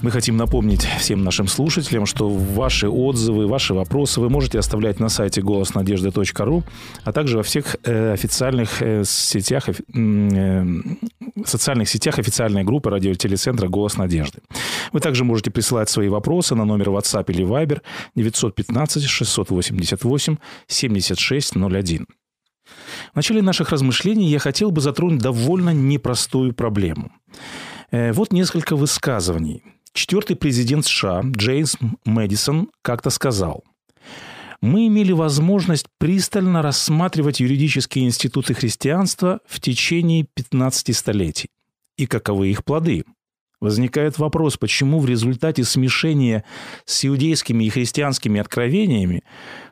Мы хотим напомнить всем нашим слушателям, что ваши отзывы, ваши вопросы вы можете оставлять на сайте голоснадежды.ру, а также во всех э, официальных э, сетях, э, социальных сетях официальной группы радиотелецентра «Голос надежды». Вы также можете присылать свои вопросы на номер WhatsApp или Viber 915 688 7601. В начале наших размышлений я хотел бы затронуть довольно непростую проблему. Вот несколько высказываний – Четвертый президент США Джеймс Мэдисон как-то сказал, мы имели возможность пристально рассматривать юридические институты христианства в течение 15 столетий. И каковы их плоды? Возникает вопрос, почему в результате смешения с иудейскими и христианскими откровениями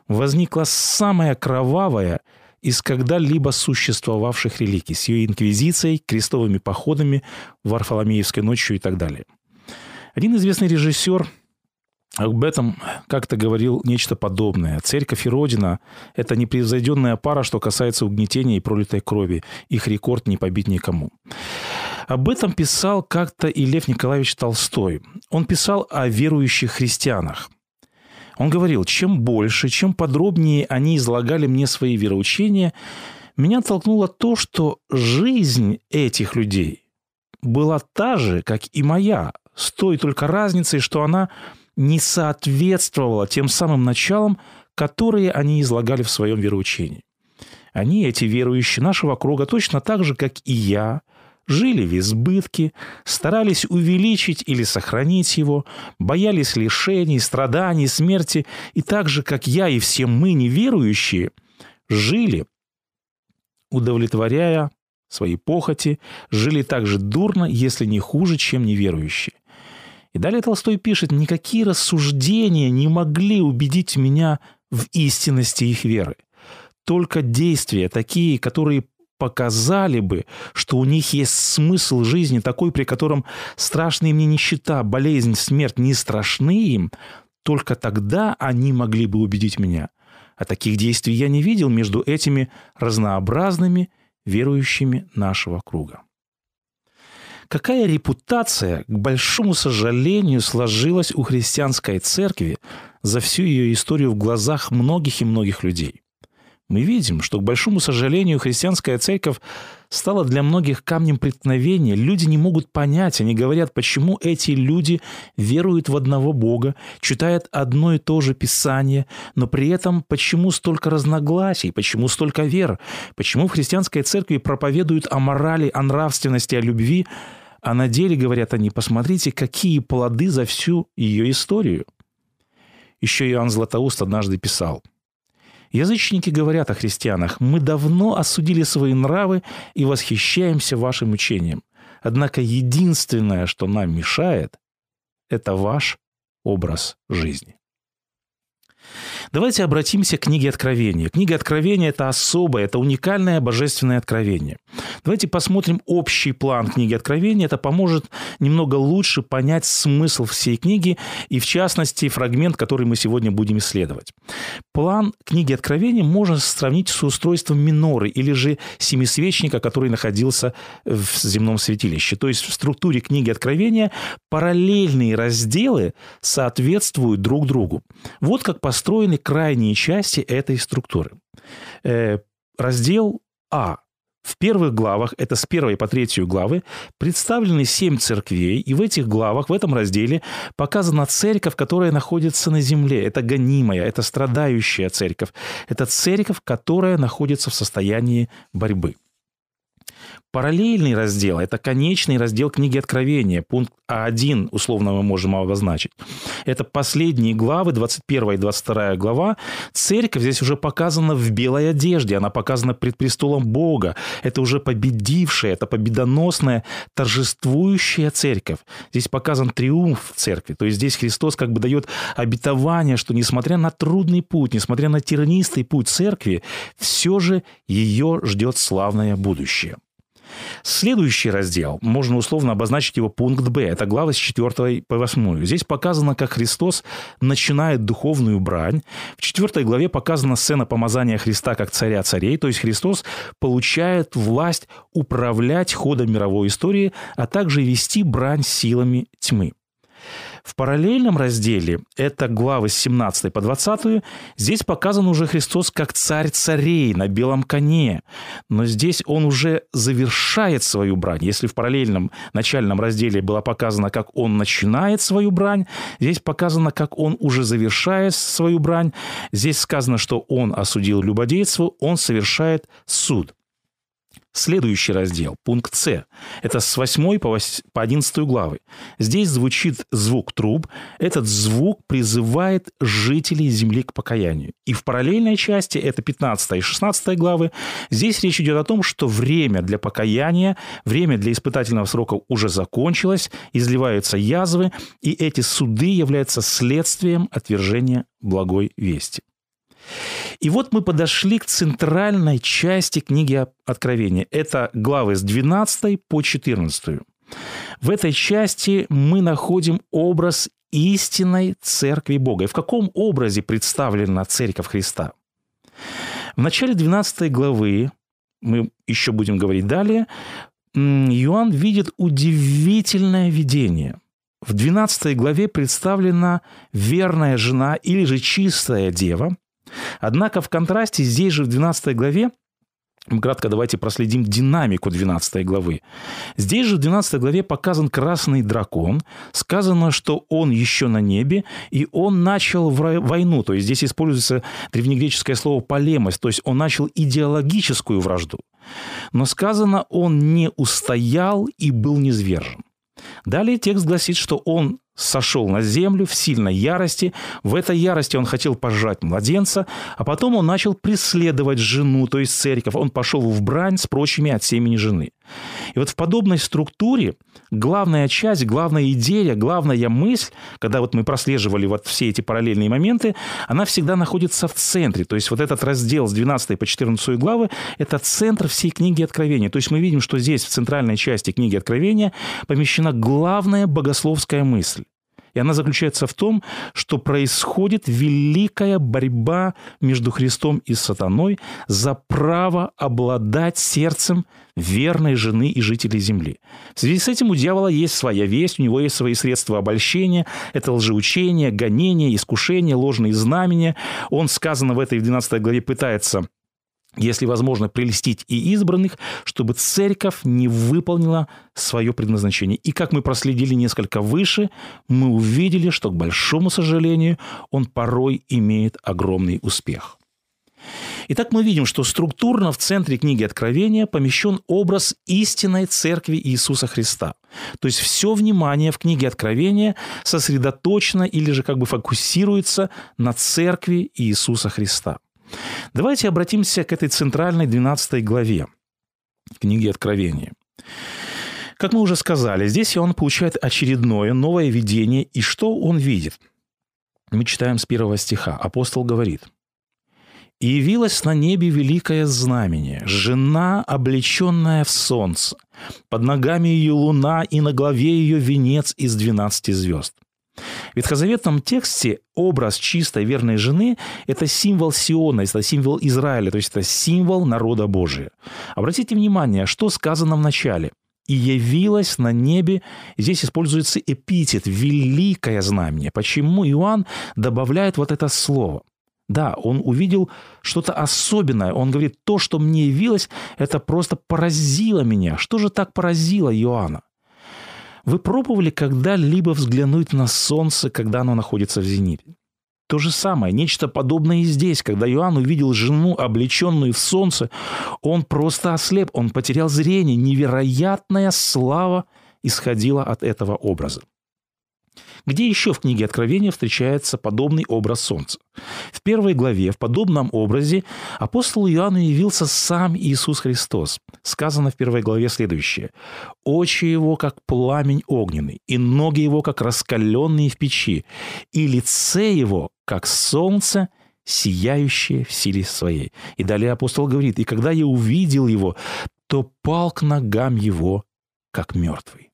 возникла самая кровавая из когда-либо существовавших религий с ее инквизицией, крестовыми походами, Варфоломеевской ночью и так далее – один известный режиссер об этом как-то говорил нечто подобное. Церковь и Родина – это непревзойденная пара, что касается угнетения и пролитой крови. Их рекорд не побить никому. Об этом писал как-то и Лев Николаевич Толстой. Он писал о верующих христианах. Он говорил, чем больше, чем подробнее они излагали мне свои вероучения, меня толкнуло то, что жизнь этих людей была та же, как и моя, с той только разницей, что она не соответствовала тем самым началам, которые они излагали в своем вероучении. Они, эти верующие нашего круга, точно так же, как и я, жили в избытке, старались увеличить или сохранить его, боялись лишений, страданий, смерти, и так же, как я и все мы, неверующие, жили, удовлетворяя свои похоти, жили так же дурно, если не хуже, чем неверующие. И далее Толстой пишет, никакие рассуждения не могли убедить меня в истинности их веры. Только действия, такие, которые показали бы, что у них есть смысл жизни такой, при котором страшные мне нищета, болезнь, смерть не страшны им, только тогда они могли бы убедить меня. А таких действий я не видел между этими разнообразными верующими нашего круга. Какая репутация, к большому сожалению, сложилась у христианской церкви за всю ее историю в глазах многих и многих людей? Мы видим, что, к большому сожалению, христианская церковь стала для многих камнем преткновения. Люди не могут понять, они говорят, почему эти люди веруют в одного Бога, читают одно и то же Писание, но при этом почему столько разногласий, почему столько вер, почему в христианской церкви проповедуют о морали, о нравственности, о любви, а на деле, говорят они, посмотрите, какие плоды за всю ее историю. Еще Иоанн Златоуст однажды писал – Язычники говорят о христианах, мы давно осудили свои нравы и восхищаемся вашим учением. Однако единственное, что нам мешает, это ваш образ жизни. Давайте обратимся к книге Откровения. Книга Откровения – это особое, это уникальное божественное откровение. Давайте посмотрим общий план книги Откровения. Это поможет немного лучше понять смысл всей книги и, в частности, фрагмент, который мы сегодня будем исследовать. План книги Откровения можно сравнить с устройством миноры или же семисвечника, который находился в земном святилище. То есть в структуре книги Откровения параллельные разделы соответствуют друг другу. Вот как построены крайние части этой структуры. Э, раздел А. В первых главах, это с первой по третью главы, представлены семь церквей, и в этих главах, в этом разделе показана церковь, которая находится на земле. Это гонимая, это страдающая церковь. Это церковь, которая находится в состоянии борьбы. Параллельный раздел – это конечный раздел книги Откровения, пункт А1, условно мы можем обозначить. Это последние главы, 21 и 22 глава. Церковь здесь уже показана в белой одежде, она показана пред престолом Бога. Это уже победившая, это победоносная, торжествующая церковь. Здесь показан триумф церкви. То есть здесь Христос как бы дает обетование, что несмотря на трудный путь, несмотря на тернистый путь церкви, все же ее ждет славное будущее. Следующий раздел, можно условно обозначить его пункт Б, это глава с 4 по 8. Здесь показано, как Христос начинает духовную брань. В 4 главе показана сцена помазания Христа как царя царей, то есть Христос получает власть управлять ходом мировой истории, а также вести брань силами тьмы. В параллельном разделе, это главы с 17 по 20, здесь показан уже Христос как царь царей на белом коне. Но здесь он уже завершает свою брань. Если в параллельном начальном разделе было показано, как он начинает свою брань, здесь показано, как он уже завершает свою брань. Здесь сказано, что он осудил любодейство, он совершает суд. Следующий раздел, пункт С, это с 8 по 11 главы. Здесь звучит звук труб. Этот звук призывает жителей земли к покаянию. И в параллельной части, это 15 и 16 главы, здесь речь идет о том, что время для покаяния, время для испытательного срока уже закончилось, изливаются язвы, и эти суды являются следствием отвержения благой вести. И вот мы подошли к центральной части книги Откровения. Это главы с 12 по 14. В этой части мы находим образ истинной Церкви Бога. И в каком образе представлена Церковь Христа? В начале 12 главы, мы еще будем говорить далее, Иоанн видит удивительное видение. В 12 главе представлена верная жена или же чистая дева, Однако в контрасте здесь же в 12 главе Кратко давайте проследим динамику 12 главы. Здесь же в 12 главе показан красный дракон. Сказано, что он еще на небе, и он начал войну. То есть здесь используется древнегреческое слово «полемость», то есть он начал идеологическую вражду. Но сказано, он не устоял и был низвержен. Далее текст гласит, что он сошел на землю в сильной ярости. В этой ярости он хотел пожрать младенца, а потом он начал преследовать жену, то есть церковь. Он пошел в брань с прочими от семени жены. И вот в подобной структуре главная часть, главная идея, главная мысль, когда вот мы прослеживали вот все эти параллельные моменты, она всегда находится в центре. То есть вот этот раздел с 12 по 14 главы – это центр всей книги Откровения. То есть мы видим, что здесь в центральной части книги Откровения помещена главная богословская мысль. И она заключается в том, что происходит великая борьба между Христом и сатаной за право обладать сердцем верной жены и жителей земли. В связи с этим у дьявола есть своя весть, у него есть свои средства обольщения, это лжеучение, гонение, искушение, ложные знамения. Он, сказано в этой 12 главе, пытается если возможно, прелестить и избранных, чтобы церковь не выполнила свое предназначение. И как мы проследили несколько выше, мы увидели, что, к большому сожалению, он порой имеет огромный успех. Итак, мы видим, что структурно в центре книги Откровения помещен образ истинной церкви Иисуса Христа. То есть все внимание в книге Откровения сосредоточено или же как бы фокусируется на церкви Иисуса Христа. Давайте обратимся к этой центральной 12 главе книги Откровения. Как мы уже сказали, здесь он получает очередное новое видение, и что он видит? Мы читаем с первого стиха. Апостол говорит, «И явилась на небе великое знамение, жена, облеченная в солнце, под ногами ее луна, и на главе ее венец из двенадцати звезд». Ветхозаветном тексте образ чистой верной жены – это символ Сиона, это символ Израиля, то есть это символ народа Божия. Обратите внимание, что сказано в начале. «И явилась на небе», здесь используется эпитет «великое знамение». Почему Иоанн добавляет вот это слово? Да, он увидел что-то особенное. Он говорит, то, что мне явилось, это просто поразило меня. Что же так поразило Иоанна? Вы пробовали когда-либо взглянуть на солнце, когда оно находится в зените? То же самое, нечто подобное и здесь. Когда Иоанн увидел жену, облеченную в солнце, он просто ослеп, он потерял зрение. Невероятная слава исходила от этого образа. Где еще в книге Откровения встречается подобный образ солнца? В первой главе в подобном образе апостолу Иоанну явился сам Иисус Христос. Сказано в первой главе следующее. «Очи его, как пламень огненный, и ноги его, как раскаленные в печи, и лице его, как солнце, сияющее в силе своей». И далее апостол говорит, «И когда я увидел его, то пал к ногам его, как мертвый».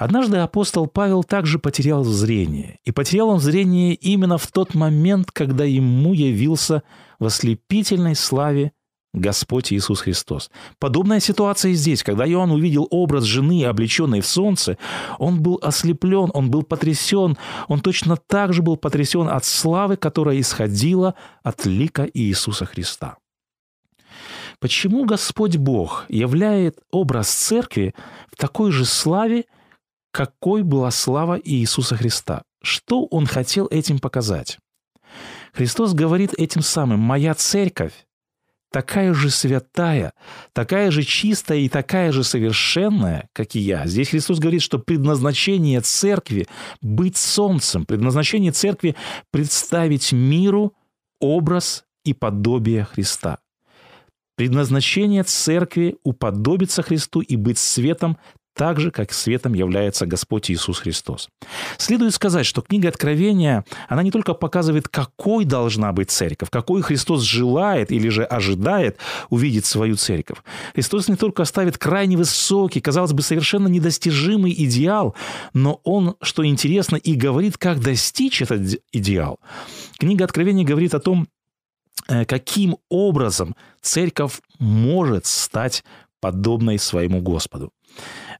Однажды апостол Павел также потерял зрение. И потерял он зрение именно в тот момент, когда ему явился в ослепительной славе Господь Иисус Христос. Подобная ситуация и здесь. Когда Иоанн увидел образ жены, облеченной в солнце, он был ослеплен, он был потрясен, он точно так же был потрясен от славы, которая исходила от лика Иисуса Христа. Почему Господь Бог являет образ церкви в такой же славе, какой была слава Иисуса Христа. Что он хотел этим показать? Христос говорит этим самым, «Моя церковь такая же святая, такая же чистая и такая же совершенная, как и я. Здесь Христос говорит, что предназначение церкви – быть солнцем, предназначение церкви – представить миру образ и подобие Христа. Предназначение церкви – уподобиться Христу и быть светом так же, как светом является Господь Иисус Христос. Следует сказать, что книга Откровения, она не только показывает, какой должна быть церковь, какой Христос желает или же ожидает увидеть свою церковь. Христос не только ставит крайне высокий, казалось бы, совершенно недостижимый идеал, но Он, что интересно, и говорит, как достичь этот идеал. Книга Откровения говорит о том, э, каким образом церковь может стать подобной своему Господу.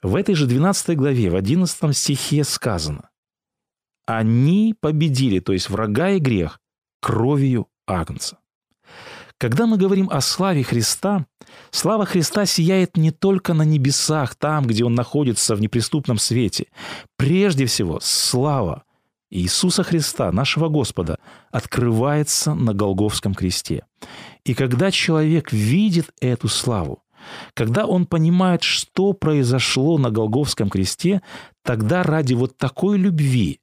В этой же 12 главе, в 11 стихе сказано, «Они победили, то есть врага и грех, кровью Агнца». Когда мы говорим о славе Христа, слава Христа сияет не только на небесах, там, где Он находится в неприступном свете. Прежде всего, слава Иисуса Христа, нашего Господа, открывается на Голговском кресте. И когда человек видит эту славу, когда он понимает, что произошло на Голговском кресте, тогда ради вот такой любви,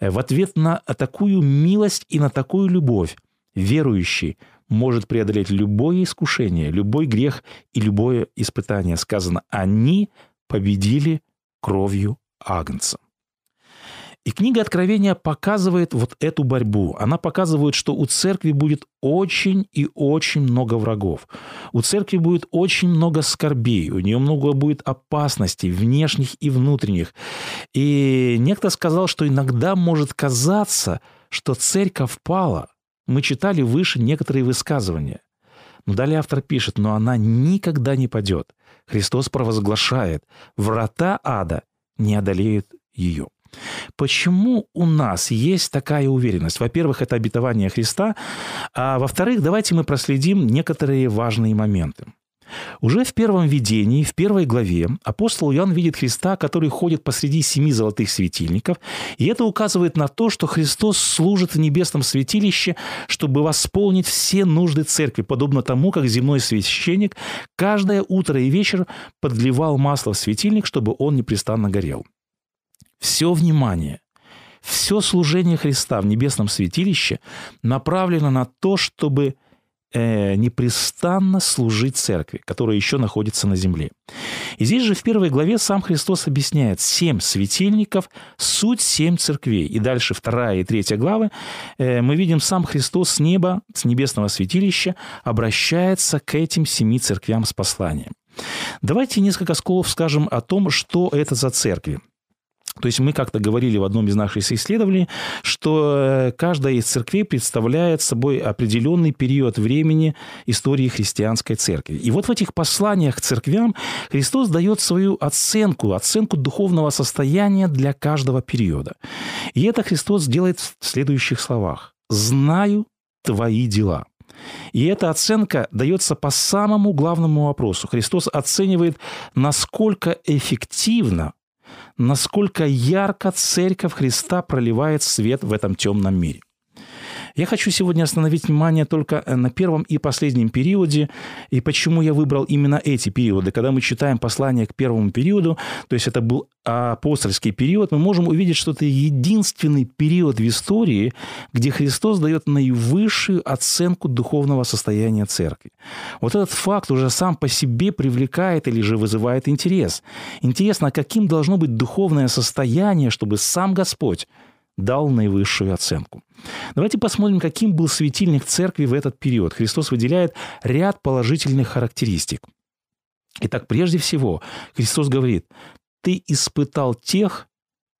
э, в ответ на такую милость и на такую любовь, верующий может преодолеть любое искушение, любой грех и любое испытание. Сказано, они победили кровью Агнца. И книга Откровения показывает вот эту борьбу. Она показывает, что у церкви будет очень и очень много врагов. У церкви будет очень много скорбей, у нее много будет опасностей, внешних и внутренних. И некто сказал, что иногда может казаться, что церковь пала. Мы читали выше некоторые высказывания. Но далее автор пишет, но она никогда не падет. Христос провозглашает, врата ада не одолеют ее. Почему у нас есть такая уверенность? Во-первых, это обетование Христа, а во-вторых, давайте мы проследим некоторые важные моменты. Уже в первом видении, в первой главе, апостол Иоанн видит Христа, который ходит посреди семи золотых светильников, и это указывает на то, что Христос служит в небесном святилище, чтобы восполнить все нужды церкви, подобно тому, как земной священник каждое утро и вечер подливал масло в светильник, чтобы он непрестанно горел все внимание, все служение Христа в небесном святилище направлено на то, чтобы э, непрестанно служить церкви, которая еще находится на земле. И здесь же в первой главе сам Христос объясняет семь светильников, суть семь церквей. И дальше вторая и третья главы э, мы видим сам Христос с неба, с небесного святилища обращается к этим семи церквям с посланием. Давайте несколько слов скажем о том, что это за церкви. То есть мы как-то говорили в одном из наших исследований, что э, каждая из церквей представляет собой определенный период времени истории христианской церкви. И вот в этих посланиях к церквям Христос дает свою оценку, оценку духовного состояния для каждого периода. И это Христос делает в следующих словах. «Знаю твои дела». И эта оценка дается по самому главному вопросу. Христос оценивает, насколько эффективно насколько ярко Церковь Христа проливает свет в этом темном мире. Я хочу сегодня остановить внимание только э, на первом и последнем периоде, и почему я выбрал именно эти периоды. Когда мы читаем послание к первому периоду, то есть это был апостольский период, мы можем увидеть, что это единственный период в истории, где Христос дает наивысшую оценку духовного состояния церкви. Вот этот факт уже сам по себе привлекает или же вызывает интерес. Интересно, каким должно быть духовное состояние, чтобы сам Господь дал наивысшую оценку. Давайте посмотрим, каким был светильник церкви в этот период. Христос выделяет ряд положительных характеристик. Итак, прежде всего, Христос говорит, ты испытал тех,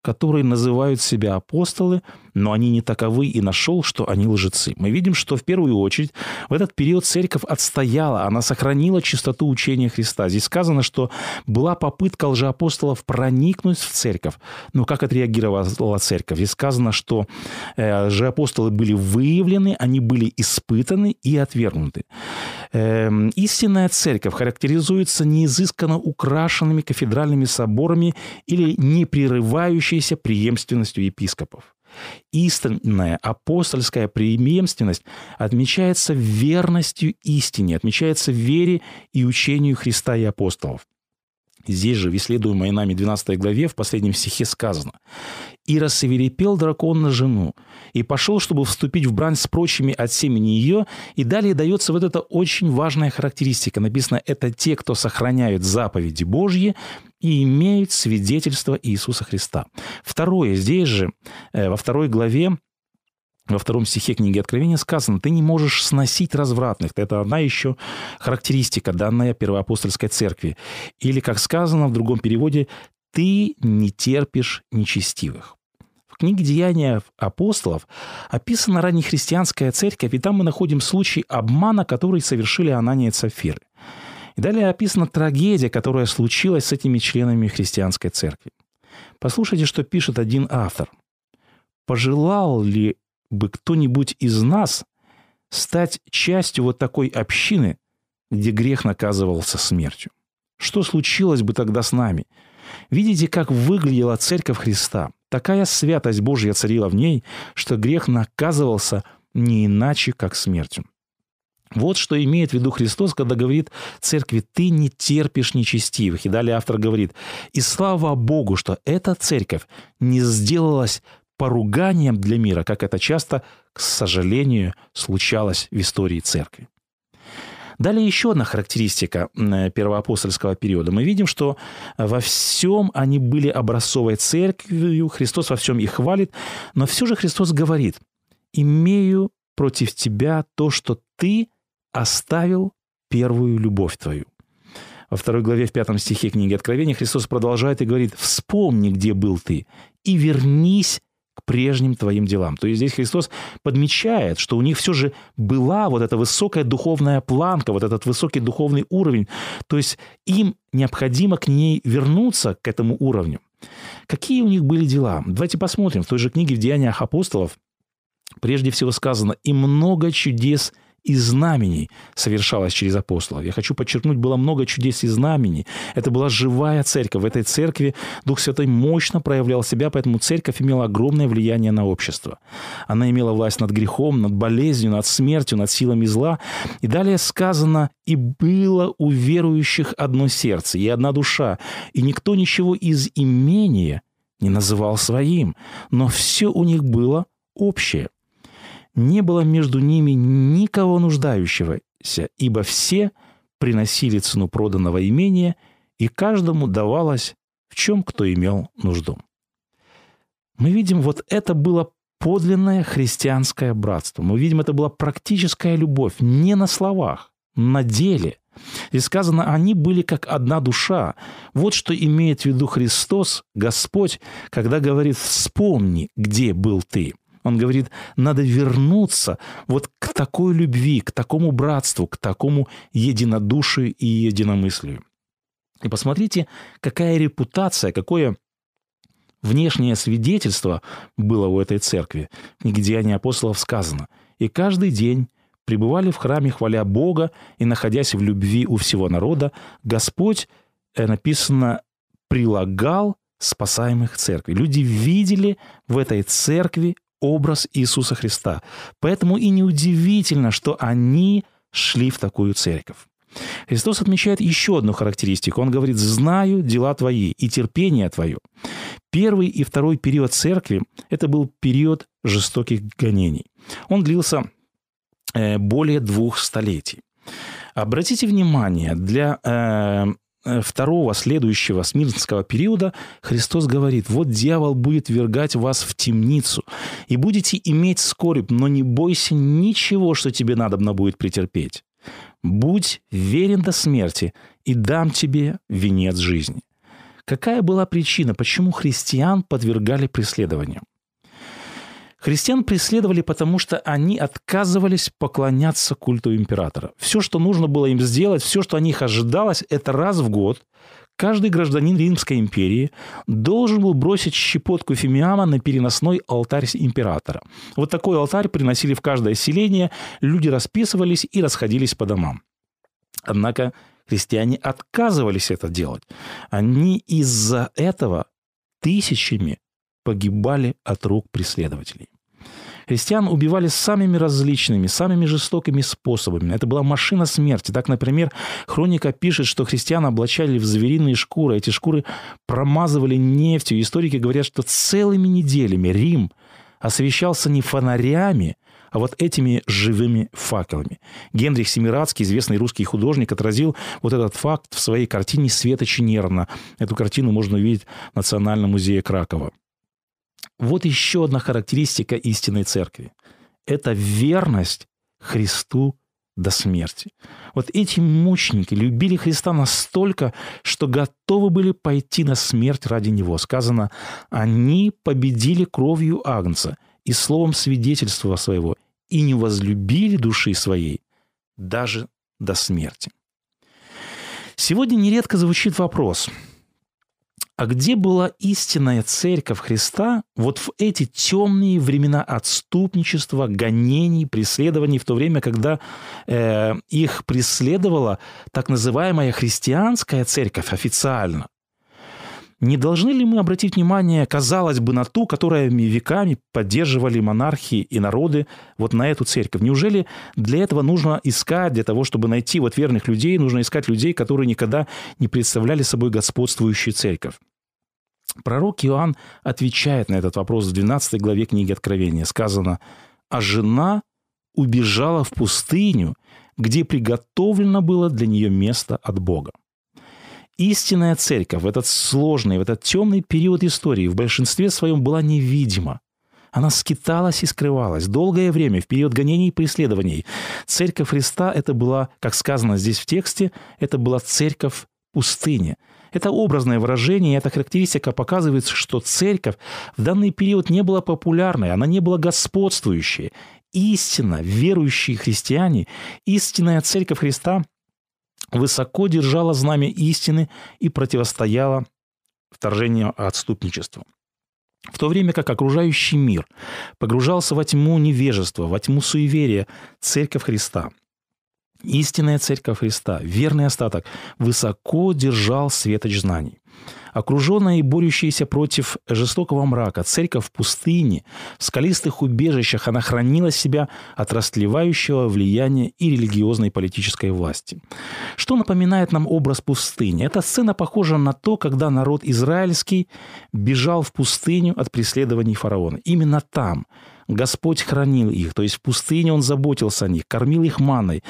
которые называют себя апостолы, но они не таковы, и нашел, что они лжецы. Мы видим, что в первую очередь в этот период церковь отстояла, она сохранила чистоту учения Христа. Здесь сказано, что была попытка лжеапостолов проникнуть в церковь. Но как отреагировала церковь? Здесь сказано, что э, лжеапостолы были выявлены, они были испытаны и отвергнуты. Э, истинная церковь характеризуется неизысканно украшенными кафедральными соборами или непрерывающейся преемственностью епископов. Истинная апостольская преемственность отмечается верностью истине, отмечается вере и учению Христа и апостолов. Здесь же, в исследуемой нами 12 главе, в последнем стихе сказано «И рассеверепел дракон на жену, и пошел, чтобы вступить в брань с прочими от семени ее». И далее дается вот эта очень важная характеристика. Написано «Это те, кто сохраняют заповеди Божьи и имеют свидетельство Иисуса Христа». Второе, здесь же, э, во второй главе, во втором стихе книги Откровения сказано, ты не можешь сносить развратных. Это одна еще характеристика, данная первоапостольской церкви. Или, как сказано в другом переводе, ты не терпишь нечестивых. В книге «Деяния апостолов» описана раннехристианская церковь, и там мы находим случай обмана, который совершили Анания и Цафиры. И далее описана трагедия, которая случилась с этими членами христианской церкви. Послушайте, что пишет один автор. «Пожелал ли бы кто-нибудь из нас стать частью вот такой общины, где грех наказывался смертью? Что случилось бы тогда с нами? Видите, как выглядела церковь Христа? Такая святость Божья царила в ней, что грех наказывался не иначе, как смертью. Вот что имеет в виду Христос, когда говорит церкви, ты не терпишь нечестивых. И далее автор говорит, и слава Богу, что эта церковь не сделалась поруганием для мира, как это часто, к сожалению, случалось в истории церкви. Далее еще одна характеристика первоапостольского периода. Мы видим, что во всем они были образцовой церковью, Христос во всем их хвалит, но все же Христос говорит, «Имею против тебя то, что ты оставил первую любовь твою». Во второй главе, в пятом стихе книги Откровения Христос продолжает и говорит, «Вспомни, где был ты, и вернись прежним твоим делам. То есть здесь Христос подмечает, что у них все же была вот эта высокая духовная планка, вот этот высокий духовный уровень. То есть им необходимо к ней вернуться, к этому уровню. Какие у них были дела? Давайте посмотрим. В той же книге в «Деяниях апостолов» прежде всего сказано «И много чудес – и знамений совершалось через апостолов. Я хочу подчеркнуть, было много чудес и знамений. Это была живая церковь. В этой церкви Дух Святой мощно проявлял себя, поэтому церковь имела огромное влияние на общество. Она имела власть над грехом, над болезнью, над смертью, над силами зла. И далее сказано, и было у верующих одно сердце и одна душа, и никто ничего из имения не называл своим, но все у них было общее не было между ними никого нуждающегося, ибо все приносили цену проданного имения, и каждому давалось в чем кто имел нужду. Мы видим, вот это было подлинное христианское братство. Мы видим, это была практическая любовь, не на словах, на деле. И сказано, они были как одна душа. Вот что имеет в виду Христос, Господь, когда говорит «вспомни, где был ты». Он говорит, надо вернуться вот к такой любви, к такому братству, к такому единодушию и единомыслию. И посмотрите, какая репутация, какое внешнее свидетельство было у этой церкви. В книге «Деяния апостолов» сказано, «И каждый день пребывали в храме, хваля Бога, и, находясь в любви у всего народа, Господь, э, написано, прилагал спасаемых церкви. Люди видели в этой церкви образ Иисуса Христа. Поэтому и неудивительно, что они шли в такую церковь. Христос отмечает еще одну характеристику. Он говорит, «Знаю дела твои и терпение твое». Первый и второй период церкви – это был период жестоких гонений. Он длился э, более двух столетий. Обратите внимание, для э, второго следующего смирнского периода Христос говорит, вот дьявол будет вергать вас в темницу, и будете иметь скорбь, но не бойся ничего, что тебе надобно будет претерпеть. Будь верен до смерти, и дам тебе венец жизни. Какая была причина, почему христиан подвергали преследованиям? Христиан преследовали, потому что они отказывались поклоняться культу императора. Все, что нужно было им сделать, все, что от них ожидалось, это раз в год каждый гражданин Римской империи должен был бросить щепотку фимиама на переносной алтарь императора. Вот такой алтарь приносили в каждое селение, люди расписывались и расходились по домам. Однако христиане отказывались это делать. Они из-за этого тысячами погибали от рук преследователей. Христиан убивали самыми различными, самыми жестокими способами. Это была машина смерти. Так, например, хроника пишет, что христиан облачали в звериные шкуры. Эти шкуры промазывали нефтью. Историки говорят, что целыми неделями Рим освещался не фонарями, а вот этими живыми факелами. Генрих Семирадский, известный русский художник, отразил вот этот факт в своей картине «Светочи нервно». Эту картину можно увидеть в Национальном музее Кракова. Вот еще одна характеристика истинной церкви. Это верность Христу до смерти. Вот эти мученики любили Христа настолько, что готовы были пойти на смерть ради Него. Сказано, они победили кровью Агнца и словом свидетельства своего, и не возлюбили души своей даже до смерти. Сегодня нередко звучит вопрос – а где была истинная церковь Христа вот в эти темные времена отступничества, гонений, преследований, в то время, когда э, их преследовала так называемая христианская церковь официально? Не должны ли мы обратить внимание, казалось бы, на ту, которая веками поддерживали монархии и народы, вот на эту церковь? Неужели для этого нужно искать, для того, чтобы найти вот верных людей, нужно искать людей, которые никогда не представляли собой господствующую церковь? Пророк Иоанн отвечает на этот вопрос в 12 главе книги Откровения. Сказано, «А жена убежала в пустыню, где приготовлено было для нее место от Бога». Истинная церковь в этот сложный, в этот темный период истории в большинстве своем была невидима. Она скиталась и скрывалась. Долгое время, в период гонений и преследований, церковь Христа – это была, как сказано здесь в тексте, это была церковь пустыни. Это образное выражение, эта характеристика показывает, что церковь в данный период не была популярной, она не была господствующей. Истинно верующие христиане, истинная церковь Христа высоко держала знамя истины и противостояла вторжению отступничества. В то время как окружающий мир погружался во тьму невежества, во тьму суеверия, Церковь Христа – Истинная Церковь Христа, верный остаток, высоко держал светоч знаний. Окруженная и борющаяся против жестокого мрака, церковь в пустыне, в скалистых убежищах, она хранила себя от растлевающего влияния и религиозной и политической власти. Что напоминает нам образ пустыни? Эта сцена похожа на то, когда народ израильский бежал в пустыню от преследований фараона. Именно там – Господь хранил их, то есть в пустыне Он заботился о них, кормил их маной.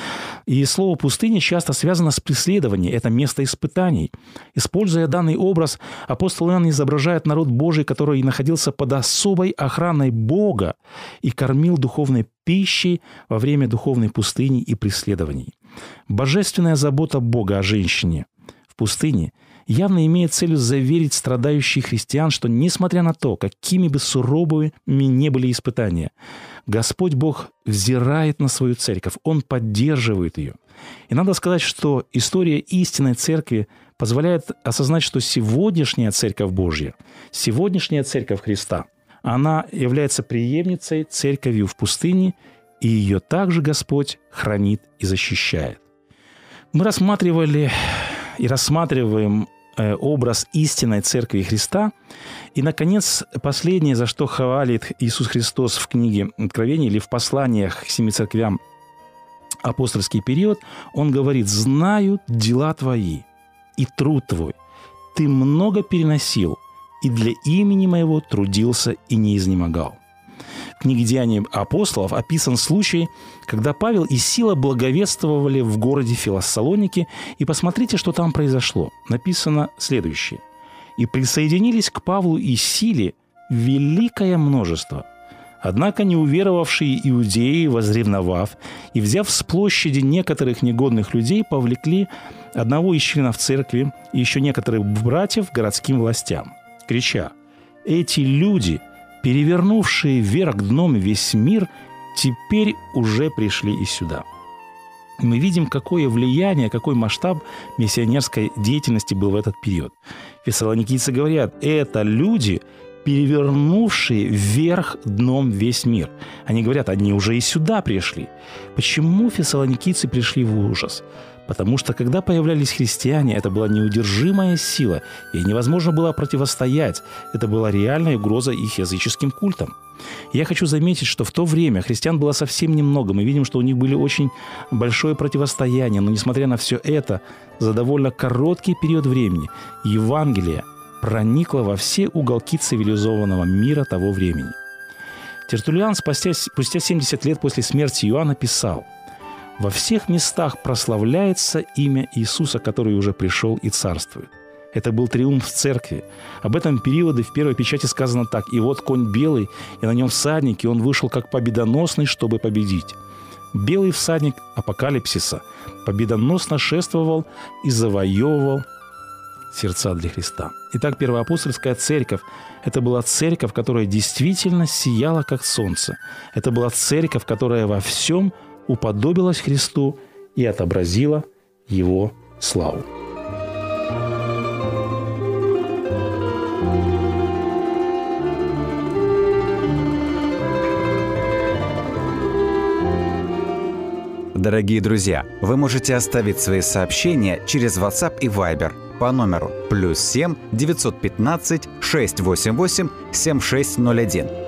И слово «пустыня» часто связано с преследованием, это место испытаний. Используя данный образ, апостол Иоанн изображает народ Божий, который находился под особой охраной Бога и кормил духовной пищей во время духовной пустыни и преследований. Божественная забота Бога о женщине в пустыне – явно имеет целью заверить страдающих христиан, что несмотря на то, какими бы суровыми не были испытания, Господь Бог взирает на свою церковь, Он поддерживает ее. И надо сказать, что история истинной церкви позволяет осознать, что сегодняшняя церковь Божья, сегодняшняя церковь Христа, она является преемницей церковью в пустыне, и ее также Господь хранит и защищает. Мы рассматривали и рассматриваем э, образ истинной Церкви Христа. И, наконец, последнее, за что хвалит Иисус Христос в книге Откровения или в посланиях к семи церквям апостольский период, он говорит, «Знаю дела твои и труд твой. Ты много переносил, и для имени моего трудился и не изнемогал». В книге «Деяния апостолов» описан случай, когда Павел и Сила благовествовали в городе Филоссалоники, и посмотрите, что там произошло. Написано следующее. «И присоединились к Павлу и Силе великое множество – Однако неуверовавшие иудеи, возревновав и взяв с площади некоторых негодных людей, повлекли одного из членов церкви и еще некоторых братьев городским властям, крича «Эти люди, перевернувшие вверх дном весь мир, теперь уже пришли и сюда». Мы видим, какое влияние, какой масштаб миссионерской деятельности был в этот период. Фессалоникийцы говорят, это люди, перевернувшие вверх дном весь мир. Они говорят, они уже и сюда пришли. Почему фессалоникийцы пришли в ужас? Потому что когда появлялись христиане, это была неудержимая сила, и невозможно было противостоять. Это была реальная угроза их языческим культам. Я хочу заметить, что в то время христиан было совсем немного. Мы видим, что у них были очень большое противостояние, но несмотря на все это, за довольно короткий период времени Евангелие проникла во все уголки цивилизованного мира того времени. Тертулиан спустя 70 лет после смерти Иоанна писал «Во всех местах прославляется имя Иисуса, который уже пришел и царствует». Это был триумф церкви. Об этом периоде в первой печати сказано так. «И вот конь белый, и на нем всадник, и он вышел как победоносный, чтобы победить». Белый всадник апокалипсиса победоносно шествовал и завоевывал сердца для Христа. Итак, первоапостольская церковь – это была церковь, которая действительно сияла, как солнце. Это была церковь, которая во всем уподобилась Христу и отобразила Его славу. Дорогие друзья, вы можете оставить свои сообщения через WhatsApp и Viber – по номеру плюс 7 915 688 7601